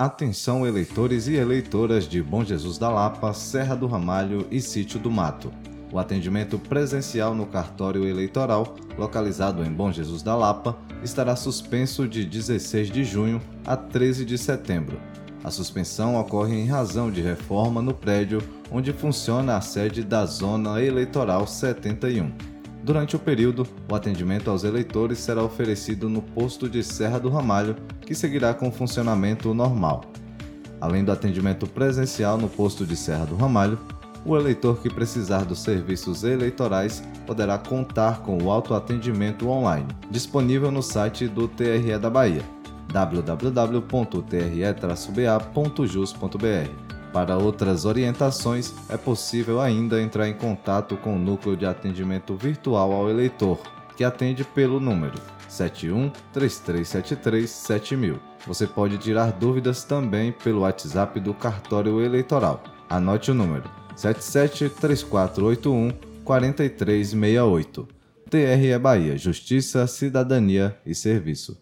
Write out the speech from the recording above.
Atenção eleitores e eleitoras de Bom Jesus da Lapa, Serra do Ramalho e Sítio do Mato. O atendimento presencial no cartório eleitoral, localizado em Bom Jesus da Lapa, estará suspenso de 16 de junho a 13 de setembro. A suspensão ocorre em razão de reforma no prédio onde funciona a sede da Zona Eleitoral 71. Durante o período, o atendimento aos eleitores será oferecido no posto de Serra do Ramalho, que seguirá com funcionamento normal. Além do atendimento presencial no posto de Serra do Ramalho, o eleitor que precisar dos serviços eleitorais poderá contar com o autoatendimento online, disponível no site do TRE da Bahia, www.tre-ba.jus.br para outras orientações, é possível ainda entrar em contato com o Núcleo de Atendimento Virtual ao Eleitor, que atende pelo número 71 3373 7000. Você pode tirar dúvidas também pelo WhatsApp do Cartório Eleitoral. Anote o número 77 3481 4368. TRE Bahia Justiça, Cidadania e Serviço.